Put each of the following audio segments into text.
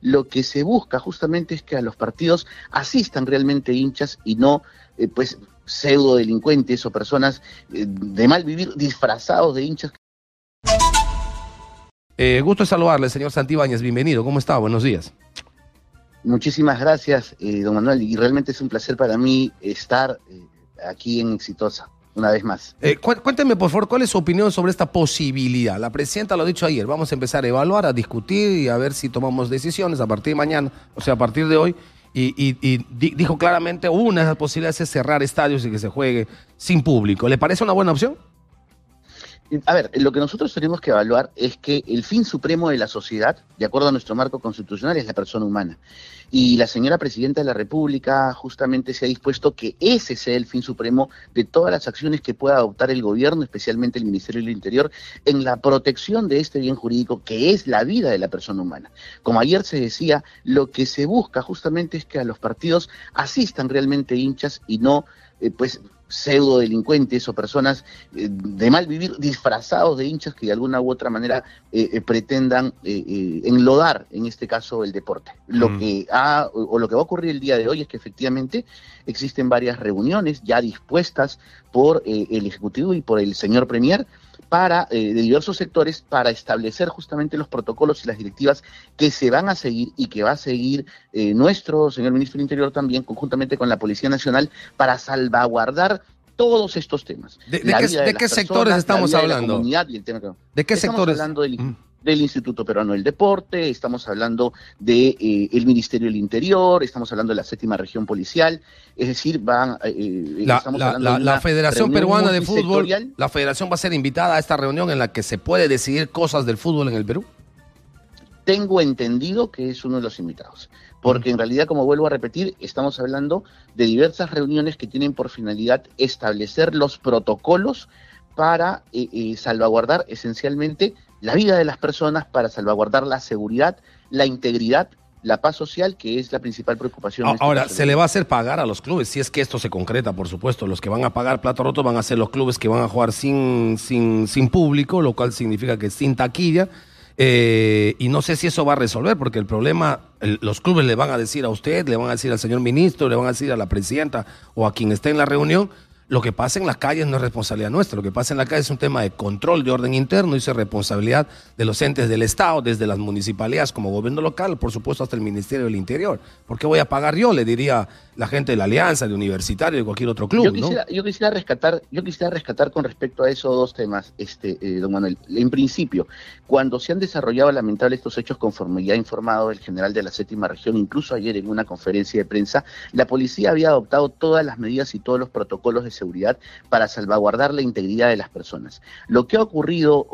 lo que se busca justamente es que a los partidos asistan realmente hinchas y no, eh, pues, pseudo delincuentes o personas eh, de mal vivir disfrazados de hinchas. Eh, gusto saludarle, señor Santibáñez. Bienvenido. ¿Cómo está? Buenos días. Muchísimas gracias, eh, don Manuel, y realmente es un placer para mí estar eh, aquí en Exitosa, una vez más. Eh, cuénteme, por favor, cuál es su opinión sobre esta posibilidad. La presidenta lo ha dicho ayer, vamos a empezar a evaluar, a discutir y a ver si tomamos decisiones a partir de mañana, o sea, a partir de hoy. Y, y, y dijo claramente, una de las posibilidades es cerrar estadios y que se juegue sin público. ¿Le parece una buena opción? A ver, lo que nosotros tenemos que evaluar es que el fin supremo de la sociedad, de acuerdo a nuestro marco constitucional, es la persona humana. Y la señora presidenta de la República justamente se ha dispuesto que ese sea el fin supremo de todas las acciones que pueda adoptar el gobierno, especialmente el Ministerio del Interior, en la protección de este bien jurídico que es la vida de la persona humana. Como ayer se decía, lo que se busca justamente es que a los partidos asistan realmente hinchas y no, eh, pues, pseudo delincuentes o personas eh, de mal vivir disfrazados de hinchas que de alguna u otra manera eh, eh, pretendan enlodar, en este caso, el deporte. Lo mm. que ha, o, lo que va a ocurrir el día de hoy es que efectivamente existen varias reuniones ya dispuestas por el Ejecutivo y por el señor Premier para, de diversos sectores para establecer justamente los protocolos y las directivas que se van a seguir y que va a seguir nuestro señor ministro del Interior también, conjuntamente con la Policía Nacional, para salvaguardar todos estos temas. ¿De, qué, sectores estamos hablando? De, qué sectores? hablando del, Instituto Peruano del Deporte, estamos hablando del de, eh, Ministerio del Interior, estamos hablando de la séptima región policial, es decir, van... Eh, eh, la, la Federación Peruana de Fútbol, la federación va a ser invitada a esta reunión en la que se puede decidir cosas del fútbol en el Perú. Tengo entendido que es uno de los invitados porque en realidad, como vuelvo a repetir, estamos hablando de diversas reuniones que tienen por finalidad establecer los protocolos para eh, salvaguardar esencialmente la vida de las personas, para salvaguardar la seguridad, la integridad, la paz social, que es la principal preocupación. Este ahora, se le va a hacer pagar a los clubes, si es que esto se concreta, por supuesto. Los que van a pagar plato roto van a ser los clubes que van a jugar sin, sin, sin público, lo cual significa que sin taquilla eh, y no sé si eso va a resolver, porque el problema, los clubes le van a decir a usted, le van a decir al señor ministro, le van a decir a la presidenta o a quien esté en la reunión, lo que pasa en las calles no es responsabilidad nuestra, lo que pasa en la calle es un tema de control de orden interno y es responsabilidad de los entes del Estado, desde las municipalidades como gobierno local, por supuesto hasta el Ministerio del Interior. ¿Por qué voy a pagar yo? Le diría la gente de la Alianza, de Universitario, de cualquier otro club. Yo quisiera, yo quisiera rescatar, yo quisiera rescatar con respecto a esos dos temas, este, eh, don Manuel. En principio, cuando se han desarrollado lamentables estos hechos, conforme ya ha informado el general de la séptima región, incluso ayer en una conferencia de prensa, la policía había adoptado todas las medidas y todos los protocolos de seguridad para salvaguardar la integridad de las personas. Lo que ha ocurrido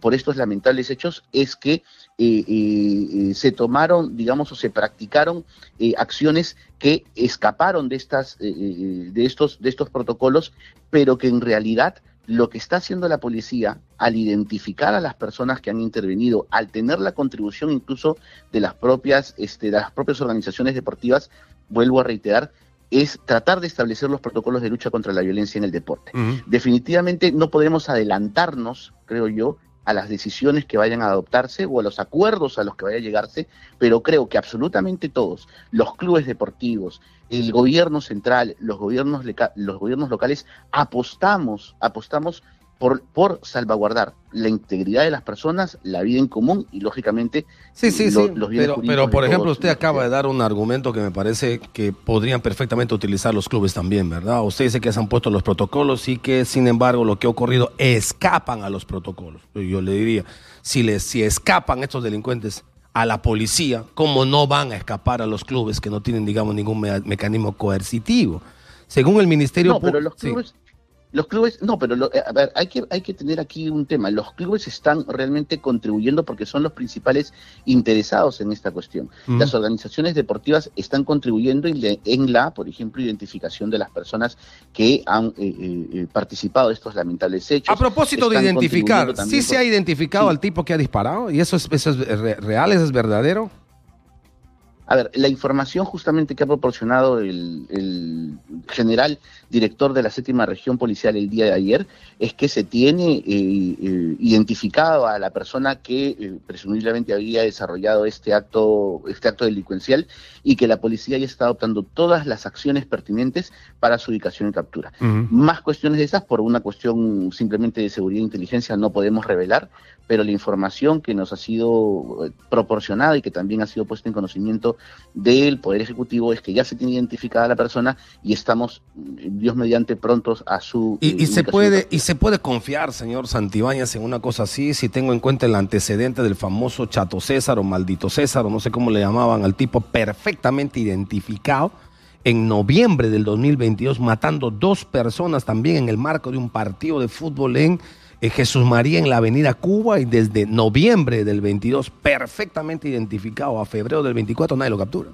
por estos lamentables hechos es que eh, eh, se tomaron, digamos, o se practicaron eh, acciones que escaparon de estas, de estos, de estos protocolos, pero que en realidad lo que está haciendo la policía al identificar a las personas que han intervenido, al tener la contribución incluso de las propias, este, de las propias organizaciones deportivas, vuelvo a reiterar, es tratar de establecer los protocolos de lucha contra la violencia en el deporte. Definitivamente no podemos adelantarnos, creo yo, a las decisiones que vayan a adoptarse o a los acuerdos a los que vaya a llegarse, pero creo que absolutamente todos, los clubes deportivos, el gobierno central, los gobiernos, los gobiernos locales, apostamos, apostamos por, por salvaguardar la integridad de las personas, la vida en común y, lógicamente, sí, sí, sí. pero, pero, por ejemplo, usted acaba de dar un argumento que me parece que podrían perfectamente utilizar los clubes también, ¿verdad? Usted dice que se han puesto los protocolos y que, sin embargo, lo que ha ocurrido escapan a los protocolos. Yo le diría, si, les, si escapan estos delincuentes a la policía, ¿cómo no van a escapar a los clubes que no tienen, digamos, ningún mecanismo coercitivo? Según el Ministerio... No, pero los clubes, los clubes, no, pero eh, a ver, hay que, hay que tener aquí un tema. Los clubes están realmente contribuyendo porque son los principales interesados en esta cuestión. Las organizaciones deportivas están contribuyendo en, la, por ejemplo, identificación de las personas que han eh, eh, participado de estos lamentables hechos. A propósito de identificar, ¿sí se ha identificado al tipo que ha disparado? ¿Y eso es, eso es real, eso es verdadero? A ver, la información justamente que ha proporcionado el, general director de la séptima región policial el día de ayer es que se tiene eh, eh, identificado a la persona que eh, presumiblemente había desarrollado este acto, este acto delincuencial y que la policía ya está adoptando todas las acciones pertinentes para su ubicación y captura. Más cuestiones de esas, por una cuestión simplemente de seguridad e inteligencia, no podemos revelar, pero la información que nos ha sido eh, proporcionada y que también ha sido puesta en conocimiento del Poder Ejecutivo es que ya se tiene identificada la persona y estamos, Dios mediante, prontos a su... Y, se puede y se puede confiar, señor Santibáñez, en una cosa así, si tengo en cuenta el antecedente del famoso Chato César o Maldito César, o no sé cómo le llamaban al tipo, perfectamente identificado en noviembre del 2022, matando dos personas también en el marco de un partido de fútbol en Jesús María en la Avenida Cuba y desde noviembre del 22, perfectamente identificado a febrero del 24, nadie lo captura.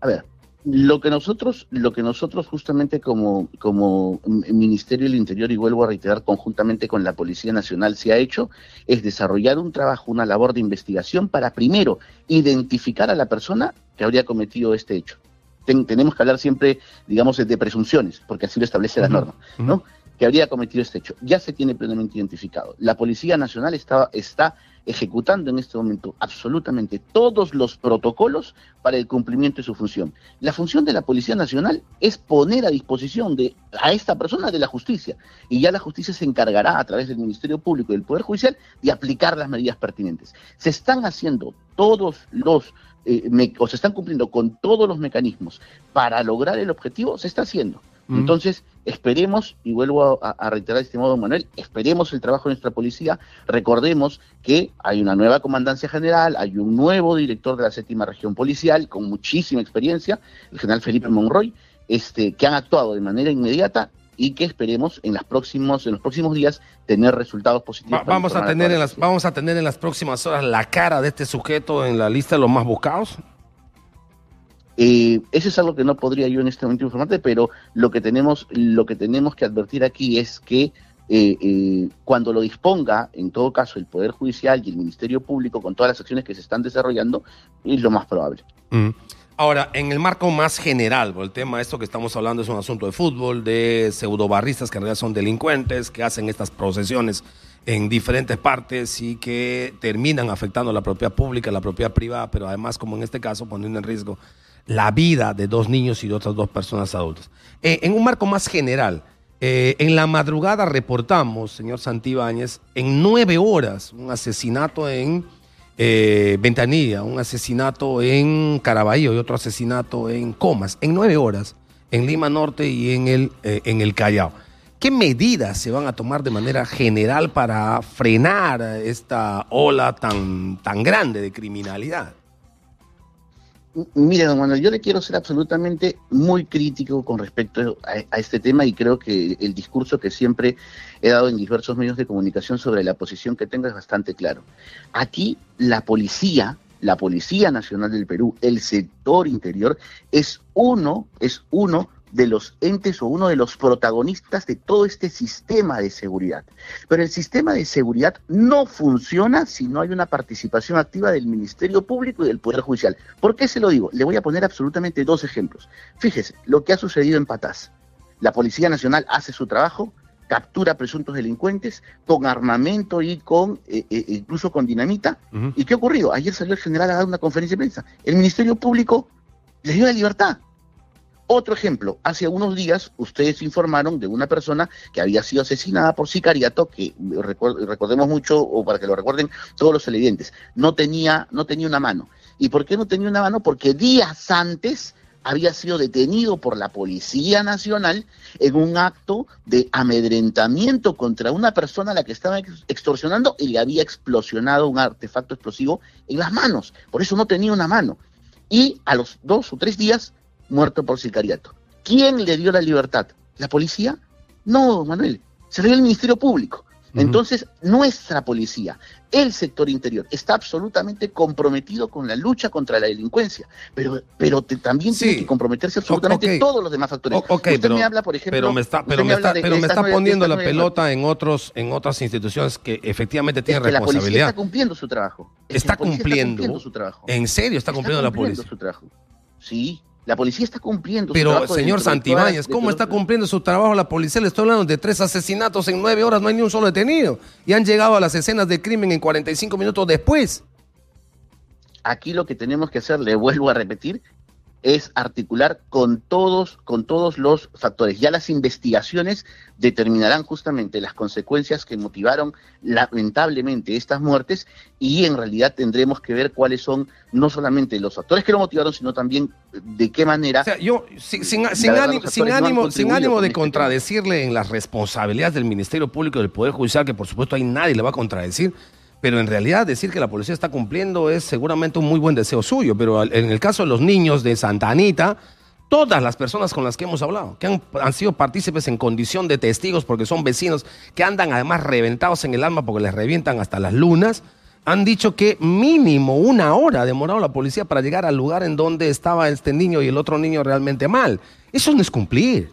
A ver, lo que nosotros, lo que nosotros justamente como, como Ministerio del Interior, y vuelvo a reiterar, conjuntamente con la Policía Nacional se ha hecho, es desarrollar un trabajo, una labor de investigación para primero identificar a la persona que habría cometido este hecho. tenemos que hablar siempre, digamos, de presunciones, porque así lo establece la norma, ¿no? Que habría cometido este hecho. Ya se tiene plenamente identificado. La Policía Nacional está, ejecutando en este momento absolutamente todos los protocolos para el cumplimiento de su función. La función de la Policía Nacional es poner a disposición de a esta persona de la justicia y ya la justicia se encargará a través del Ministerio Público y del Poder Judicial de aplicar las medidas pertinentes. Se están haciendo todos los eh, o se están cumpliendo con todos los mecanismos para lograr el objetivo, se está haciendo. Entonces, esperemos, y vuelvo a, reiterar este modo, Manuel, esperemos el trabajo de nuestra policía. Recordemos que hay una nueva comandancia general, hay un nuevo director de la séptima región policial con muchísima experiencia, el general Felipe Monroy, este, que han actuado de manera inmediata y que esperemos en, las próximos, en los próximos días tener resultados positivos. vamos, a tener en las, vamos a tener en las próximas horas la cara de este sujeto en la lista de los más buscados. Eh, eso es algo que no podría yo en este momento informarte, pero lo que tenemos, lo que tenemos que advertir aquí es que eh, eh, cuando lo disponga, en todo caso, el Poder Judicial y el Ministerio Público, con todas las acciones que se están desarrollando, es lo más probable. Mm. Ahora, en el marco más general, el tema esto que estamos hablando es un asunto de fútbol, de pseudobarristas que en realidad son delincuentes, que hacen estas procesiones en diferentes partes y que terminan afectando la propiedad pública, la propiedad privada, pero además, como en este caso, poniendo en riesgo la vida de dos niños y de otras dos personas adultas. Eh, en un marco más general, eh, en la madrugada reportamos, señor Santibáñez, en nueve horas un asesinato en eh, Ventanilla, un asesinato en Caraballo y otro asesinato en Comas, en nueve horas, en Lima Norte y en el, en el Callao. ¿Qué medidas se van a tomar de manera general para frenar esta ola tan, tan grande de criminalidad? Mire, don Manuel, yo le quiero ser absolutamente muy crítico con respecto a, este tema y creo que el discurso que siempre he dado en diversos medios de comunicación sobre la posición que tengo es bastante claro. Aquí la policía, la Policía Nacional del Perú, el sector interior, es uno, es uno de los entes o uno de los protagonistas de todo este sistema de seguridad. Pero el sistema de seguridad no funciona si no hay una participación activa del Ministerio Público y del Poder Judicial. ¿Por qué se lo digo? Le voy a poner absolutamente dos ejemplos. Fíjese, lo que ha sucedido en Patás. La Policía Nacional hace su trabajo, captura presuntos delincuentes con armamento y con eh, eh, incluso con dinamita. ¿Y qué ha ocurrido? Ayer salió el general a dar una conferencia de prensa. El Ministerio Público le dio la libertad. Otro ejemplo, hace unos días ustedes informaron de una persona que había sido asesinada por sicariato, que recordemos mucho, o para que lo recuerden todos los televidentes, no tenía, no tenía una mano. ¿Y por qué no tenía una mano? Porque días antes había sido detenido por la Policía Nacional en un acto de amedrentamiento contra una persona a la que estaba extorsionando y le había explosionado un artefacto explosivo en las manos. Por eso no tenía una mano. Y a los dos o tres días muerto por sicariato. ¿Quién le dio la libertad? ¿La policía? No, Manuel, se lo dio el Ministerio Público. Entonces, nuestra policía, el sector interior, está absolutamente comprometido con la lucha contra la delincuencia, pero, pero también tiene que comprometerse absolutamente todos los demás factores. usted pero, me habla, por ejemplo, pero me está, pero me está, pero me está poniendo la pelota en otros, en otras instituciones que efectivamente tienen responsabilidad. La policía está cumpliendo su trabajo. está, cumpliendo, su trabajo. ¿En serio está cumpliendo, la policía? Su trabajo. Sí, la policía está cumpliendo Pero, su trabajo. Pero, señor Santibáñez, ¿cómo está cumpliendo su trabajo la policía? Le estoy hablando de tres asesinatos en nueve horas, no hay ni un solo detenido. Y han llegado a las escenas de crimen en 45 minutos después. Aquí lo que tenemos que hacer, le vuelvo a repetir, es articular con todos, con todos los factores. Ya las investigaciones determinarán justamente las consecuencias que motivaron lamentablemente estas muertes y en realidad tendremos que ver cuáles son no solamente los factores que lo motivaron, sino también de qué manera. O sea, yo, sin, sin, ánimo, sin, ánimo, sin ánimo de este contradecirle en las responsabilidades del Ministerio Público y del Poder Judicial, que por supuesto ahí nadie le va a contradecir, pero en realidad decir que la policía está cumpliendo es seguramente un muy buen deseo suyo, pero en el caso de los niños de Santa Anita, todas las personas con las que hemos hablado, que han, sido partícipes en condición de testigos porque son vecinos, que andan además reventados en el alma porque les revientan hasta las lunas, han dicho que mínimo una hora ha demorado la policía para llegar al lugar en donde estaba este niño y el otro niño realmente mal. Eso no es cumplir.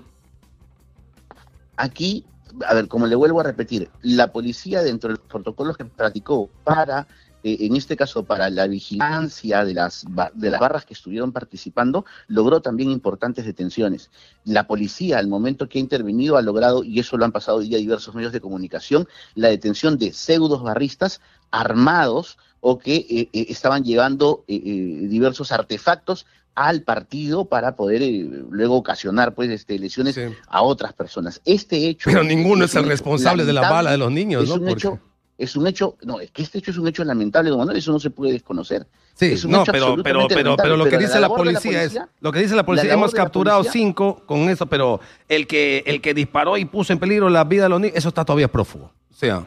Aquí a ver, como le vuelvo a repetir, la policía dentro de los protocolos que practicó para, eh, en este caso, para la vigilancia de las, de las barras que estuvieron participando, logró también importantes detenciones. La policía, al momento que ha intervenido, ha logrado, y eso lo han pasado ya diversos medios de comunicación, la detención de pseudos barristas armados o que eh, eh, estaban llevando diversos artefactos al partido para poder eh, luego ocasionar pues este, lesiones a otras personas. Este hecho... Pero ninguno es, el responsable de la bala de los niños, es ¿no? Un hecho, es un hecho, no, es que este hecho es un hecho lamentable, don Manuel, eso no se puede desconocer. Sí, no, pero, pero, pero, pero, lo que dice la policía, es, lo que dice la policía, hemos capturado cinco con eso, pero el que, el que disparó y puso en peligro la vida de los niños, eso está todavía prófugo. O sea.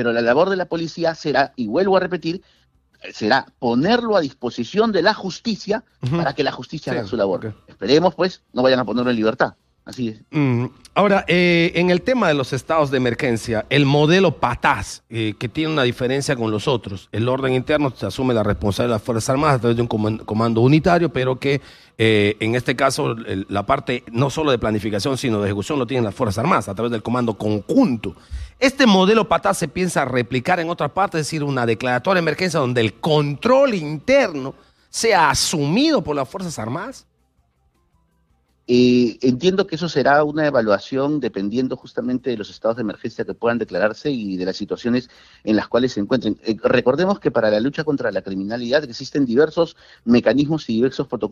Pero la labor de la policía será, y vuelvo a repetir, será ponerlo a disposición de la justicia para que la justicia haga su labor. Esperemos, pues, no vayan a ponerlo en libertad. Así es. Mm, ahora, eh, en el tema de los estados de emergencia, el modelo PATAS, eh, que tiene una diferencia con los otros, el orden interno se asume la responsabilidad de las Fuerzas Armadas a través de un comando unitario, pero que eh, en este caso la parte no solo de planificación, sino de ejecución lo tienen las Fuerzas Armadas a través del comando conjunto. Este modelo PATAS se piensa replicar en otra parte, es decir, una declaratoria de emergencia donde el control interno sea asumido por las Fuerzas Armadas. Eh, entiendo que eso será una evaluación dependiendo justamente de los estados de emergencia que puedan declararse y de las situaciones en las cuales se encuentren. Eh, recordemos que para la lucha contra la criminalidad existen diversos mecanismos y diversos protocolos